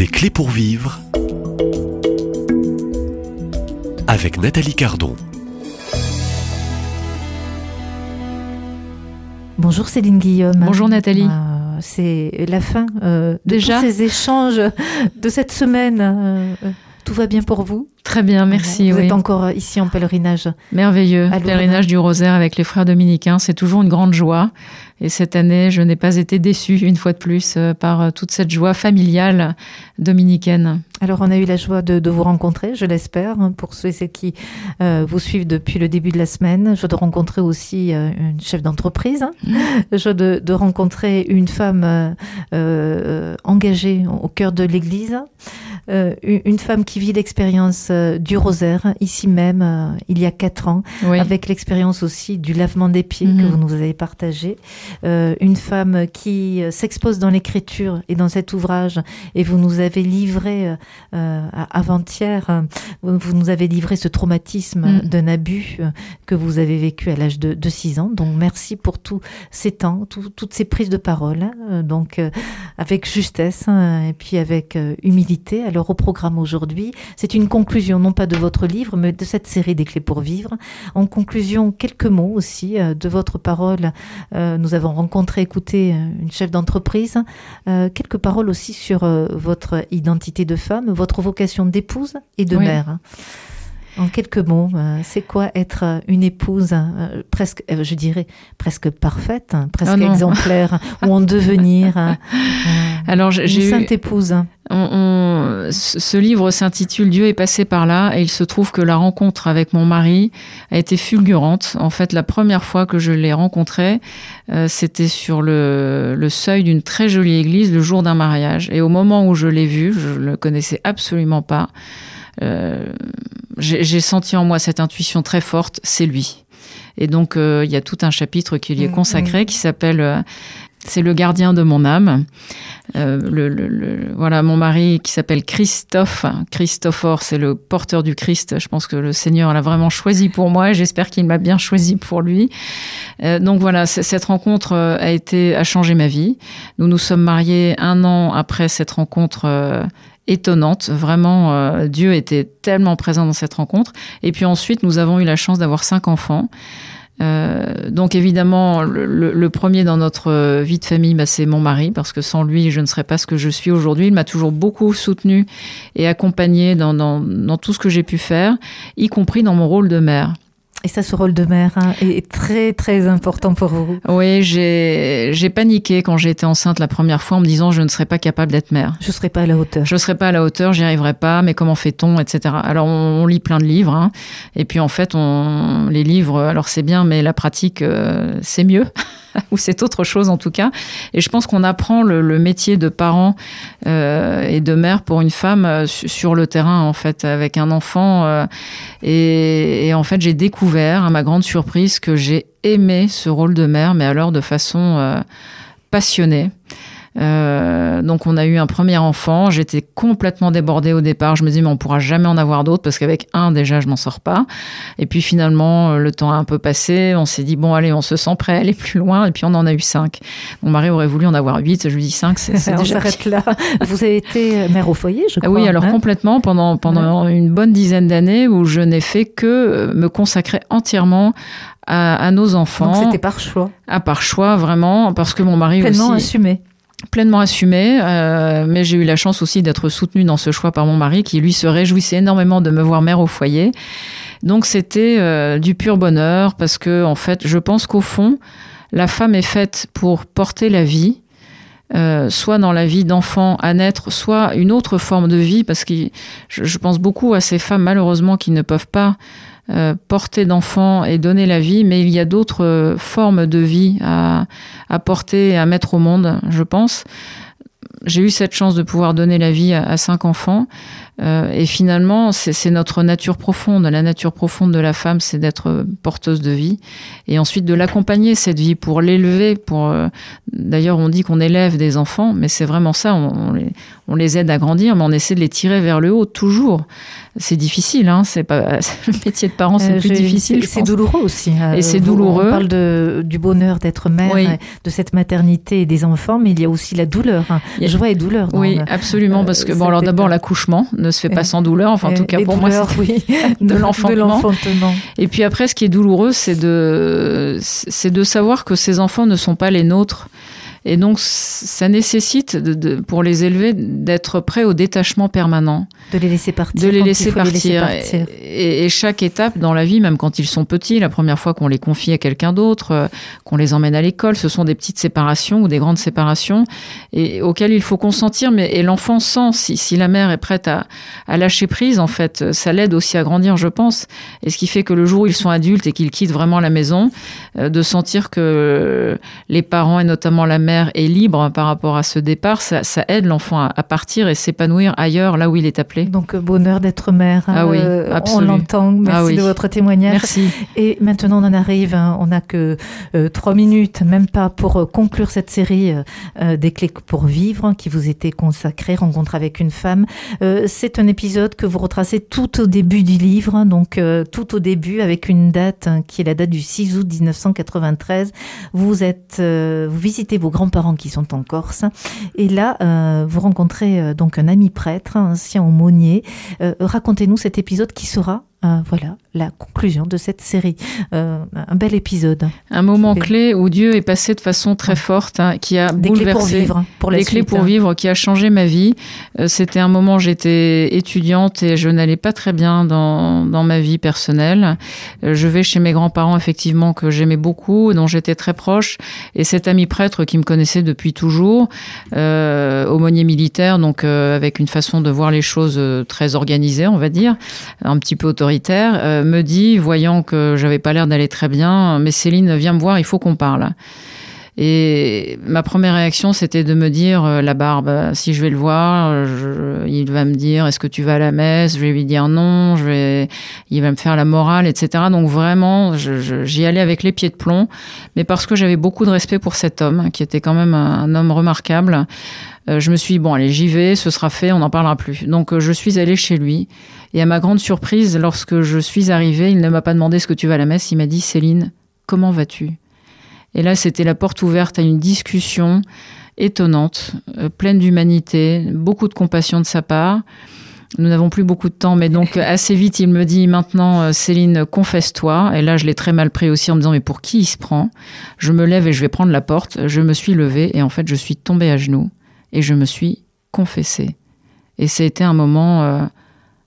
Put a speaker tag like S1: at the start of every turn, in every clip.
S1: Des clés pour vivre avec Nathalie Cardon.
S2: Bonjour Céline Guillaume.
S3: Bonjour Nathalie.
S2: Euh, c'est la fin euh, de
S3: Déjà
S2: tous ces échanges de cette semaine. Euh, euh, tout va bien pour vous?
S3: Très bien, merci.
S2: Vous
S3: oui.
S2: êtes encore ici en pèlerinage.
S3: Merveilleux. Pèlerinage du rosaire avec les frères dominicains, c'est toujours une grande joie. Et cette année, je n'ai pas été déçue une fois de plus euh, par euh, toute cette joie familiale dominicaine.
S2: Alors on a eu la joie de, de vous rencontrer, je l'espère, hein, pour ceux et celles qui euh, vous suivent depuis le début de la semaine. Joie de rencontrer aussi euh, une chef d'entreprise. hein. Joie de, de rencontrer une femme euh, euh, engagée au cœur de l'Église. Euh, une femme qui vit l'expérience euh, du rosaire, ici même, il y a quatre ans,
S3: Oui.
S2: avec l'expérience aussi du lavement des pieds que
S3: Mhm.
S2: vous nous avez partagé. Euh, une femme qui s'expose dans l'écriture et dans cet ouvrage, et vous nous avez livré avant-hier, euh, vous, vous nous avez livré ce traumatisme
S3: Mhm.
S2: d'un abus euh, que vous avez vécu à l'âge de, de 6 ans. Donc merci pour tous ces temps, tout- toutes ces prises de parole, hein, euh, donc euh, avec justesse hein, et puis avec euh, humilité. Alors au programme aujourd'hui, c'est une conclusion non pas de votre livre, mais de cette série des clés pour vivre. En conclusion, quelques mots aussi euh, de votre parole. Euh, nous avons rencontré, écouté euh, une chef d'entreprise. Euh, quelques paroles aussi sur euh, votre identité de femme, votre vocation d'épouse et de
S3: Oui.
S2: mère. Hein. En quelques mots, euh, c'est quoi être euh, une épouse euh, presque, je dirais, presque parfaite, hein, presque
S3: Ah
S2: exemplaire, ou en devenir hein,
S3: Alors
S2: une
S3: eu,
S2: sainte épouse.
S3: on- on- ce ce livre s'intitule Dieu est passé par là et il se trouve que la rencontre avec mon mari a été fulgurante. En fait, la première fois que je l'ai rencontré, euh, c'était sur le, le seuil d'une très jolie église le jour d'un mariage. Et au moment où je l'ai vu, je le connaissais absolument pas. euh, j'ai senti en moi cette intuition très forte, c'est lui. Et donc euh, il y a tout un chapitre qui lui est
S2: Mm,
S3: consacré qui s'appelle euh, c'est le gardien de mon âme. Euh, le, le- le- voilà, mon mari qui s'appelle Christophe. Christophore, c'est le porteur du Christ. Je pense que le Seigneur l'a vraiment choisi pour moi et j'espère qu'il m'a bien choisi pour lui. Donc voilà, cette rencontre a été a changé ma vie. Nous nous sommes mariés un an après cette rencontre. Étonnante, vraiment, euh, Dieu était tellement présent dans cette rencontre. Et puis ensuite, nous avons eu la chance d'avoir cinq enfants. Euh, donc évidemment, le, premier dans notre euh, vie de famille, bah, c'est mon mari, parce que sans lui, je ne serais pas ce que je suis aujourd'hui. Il m'a toujours beaucoup soutenu et accompagné dans tout ce que j'ai pu faire, y compris dans mon rôle de mère.
S2: Et ça, ce rôle de mère hein, est très très important pour vous.
S3: Oui, j'ai j'ai paniqué quand j'ai été enceinte la première fois en me disant je ne serais pas capable d'être mère.
S2: Je ne serai pas à la hauteur.
S3: Je ne serais pas à la hauteur, j'y arriverai pas, mais comment fait-on, etc. Alors on, on lit plein de livres, hein, et puis en fait, on, les livres, alors c'est bien, mais la pratique, euh, c'est mieux, ou c'est autre chose en tout cas. Et je pense qu'on apprend le, métier de parent euh, et de mère pour une femme euh, su- sur le terrain, en fait, avec un enfant. euh, et, en fait, j'ai découvert, à ma grande surprise, que j'ai aimé ce rôle de mère, mais alors de façon passionnée. Euh, donc on a eu un premier enfant. J'étais complètement débordée au départ. Je me disais mais on pourra jamais en avoir d'autres parce qu'avec un déjà je m'en sors pas. Et puis finalement euh, le temps a un peu passé. On s'est dit bon allez on se sent prêt à aller plus loin. Et puis on en a eu cinq. Mon mari aurait voulu en avoir huit. Je lui dis cinq c'est déjà
S2: là. Vous avez été mère au foyer, je
S3: ah
S2: crois.
S3: oui, alors
S2: hein
S3: complètement pendant pendant une bonne dizaine d'années où je n'ai fait que euh, me consacrer entièrement à, à nos enfants,
S2: Donc c'était par choix,
S3: à part choix vraiment, parce que mon mari
S2: pleinement
S3: aussi
S2: assumé.
S3: Pleinement assumé, euh, mais j'ai eu la chance aussi d'être soutenue dans ce choix par mon mari, qui lui se réjouissait énormément de me voir mère au foyer. Donc c'était euh, du pur bonheur, parce que en fait, je pense qu'au fond, la femme est faite pour porter la vie. euh, soit dans la vie d'enfant à naître, soit une autre forme de vie, parce que je, je pense beaucoup à ces femmes malheureusement qui ne peuvent pas euh, porter d'enfants et donner la vie, mais il y a d'autres euh, formes de vie à, porter et à mettre au monde, je pense. J'ai eu cette chance de pouvoir donner la vie à cinq enfants. Euh, et finalement, c'est notre nature profonde. La nature profonde de la femme, c'est d'être porteuse de vie. Et ensuite de l'accompagner, cette vie, pour l'élever. Pour, euh, D'ailleurs, on dit qu'on élève des enfants, mais c'est vraiment ça. On, les, on, les, aide à grandir, mais on essaie de les tirer vers le haut, toujours. C'est difficile, hein c'est pas le métier de parent, c'est euh, plus difficile.
S2: C'est douloureux aussi.
S3: Hein. et c'est douloureux.
S2: On parle de, du bonheur d'être mère, de cette maternité et des enfants, mais il y a aussi la douleur, hein. joie et douleur.
S3: oui, absolument, parce que bon, alors d'abord l'accouchement ne se fait pas sans douleur, enfin en tout cas pour moi,
S2: oui,
S3: de, l'enfantement. Et puis après, ce qui est douloureux, c'est de, c'est de savoir que ces enfants ne sont pas les nôtres. Et donc, ça nécessite, de, pour les élever, d'être prêt au détachement permanent.
S2: De les laisser partir.
S3: De les laisser partir. Et, chaque étape dans la vie, même quand ils sont petits, la première fois qu'on les confie à quelqu'un d'autre, euh, qu'on les emmène à l'école, ce sont des petites séparations ou des grandes séparations et, auxquelles il faut consentir. Mais, et l'enfant sent si, si, la mère est prête à, à lâcher prise, en fait, ça l'aide aussi à grandir, je pense. Et ce qui fait que le jour où ils sont adultes et qu'ils quittent vraiment la maison, euh, de sentir que les parents et notamment la mère est libre par rapport à ce départ, ça, aide l'enfant à, partir et s'épanouir ailleurs, là où il est appelé.
S2: Donc euh, bonheur d'être mère,
S3: ah oui, euh,
S2: on l'entend. Merci
S3: ah
S2: de votre témoignage.
S3: Merci.
S2: Et maintenant on en arrive, hein. on n'a que euh, trois minutes, même pas pour conclure cette série des clés pour vivre qui vous était consacrée, rencontre avec une femme. C'est un épisode que vous retracez tout au début du livre, hein. donc tout au début avec une date hein, qui est la date du 6 août 1993. Vous êtes, vous visitez vos grands-parents qui sont en Corse. Et là, euh, vous rencontrez euh, donc un ami prêtre, un ancien aumônier. Euh, racontez-nous cet épisode qui sera voilà la conclusion de cette série. Euh, un bel épisode.
S3: Un moment clé où Dieu est passé de façon très forte, hein, qui a
S2: des
S3: bouleversé.
S2: Clés pour vivre, pour
S3: des clés pour vivre, qui a changé ma vie. Euh, c'était un moment, j'étais étudiante et je n'allais pas très bien dans, dans ma vie personnelle. Euh, je vais chez mes grands-parents, effectivement, que j'aimais beaucoup, dont j'étais très proche. Et cet ami prêtre qui me connaissait depuis toujours, aumônier militaire, donc avec une façon de voir les choses très organisée, on va dire, un petit peu autoritaire euh, me dit, voyant que j'avais pas l'air d'aller très bien, mais Céline, viens me voir, il faut qu'on parle. Et ma première réaction, c'était de me dire, euh, la barbe, si je vais le voir, il va me dire, est-ce que tu vas à la messe? Je vais lui dire non, je vais, il va me faire la morale, etc. Donc vraiment, j'y allais avec les pieds de plomb, mais parce que j'avais beaucoup de respect pour cet homme, qui était quand même un, homme remarquable. Euh, je me suis dit, bon, allez, j'y vais, ce sera fait, on n'en parlera plus. Donc je suis allée chez lui. Et à ma grande surprise, lorsque je suis arrivée, il ne m'a pas demandé ce que tu vas à la messe, il m'a dit Céline, comment vas-tu? Et là, c'était la porte ouverte à une discussion étonnante, euh, pleine d'humanité, beaucoup de compassion de sa part. Nous n'avons plus beaucoup de temps, mais donc assez vite, il me dit maintenant, euh, Céline, confesse-toi. Et là, je l'ai très mal pris aussi en me disant, mais pour qui il se prend? Je me lève et je vais prendre la porte. Je me suis levée et en fait, je suis tombée à genoux et je me suis confessée. Et c'était un moment euh,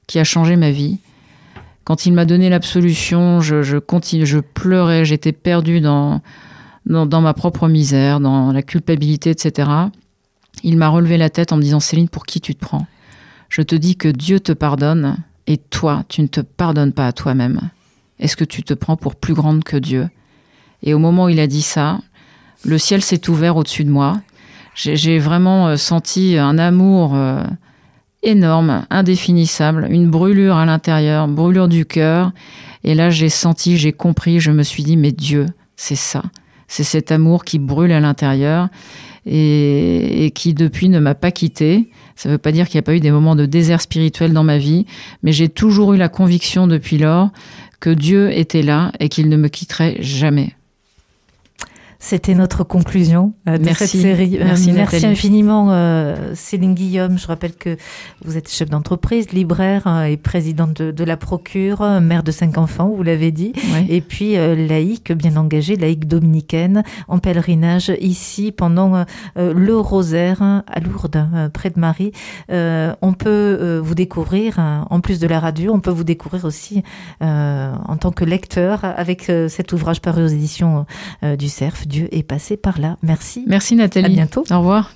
S3: qui a changé ma vie. Quand il m'a donné l'absolution, je, je, je pleurais, j'étais perdue dans, dans, ma propre misère, dans la culpabilité, etc. Il m'a relevé la tête en me disant Céline, pour qui tu te prends? Je te dis que Dieu te pardonne et toi, tu ne te pardonnes pas à toi-même. Est-ce que tu te prends pour plus grande que Dieu? Et au moment où il a dit ça, le ciel s'est ouvert au-dessus de moi. J'ai vraiment euh, senti un amour euh, énorme, indéfinissable, une brûlure à l'intérieur, brûlure du cœur. Et là, j'ai senti, j'ai compris, je me suis dit, mais Dieu, c'est ça. C'est cet amour qui brûle à l'intérieur et, qui depuis ne m'a pas quitté. Ça ne veut pas dire qu'il n'y a pas eu des moments de désert spirituel dans ma vie, mais j'ai toujours eu la conviction depuis lors que Dieu était là et qu'il ne me quitterait jamais.
S2: C'était notre conclusion euh, de cette série.
S3: Euh, merci,
S2: merci infiniment, euh, Céline Guillaume. Je rappelle que vous êtes chef d'entreprise, libraire et présidente de, la Procure, mère de cinq enfants, vous l'avez dit, et puis laïque, bien engagée, laïque dominicaine, en pèlerinage ici pendant le rosaire à Lourdes, près de Marie. on peut vous découvrir, en plus de la radio, on peut vous découvrir aussi en tant que lecteur avec cet ouvrage paru aux éditions du CERF Dieu est passé par là. Merci.
S3: Merci Nathalie.
S2: À bientôt.
S3: Au revoir.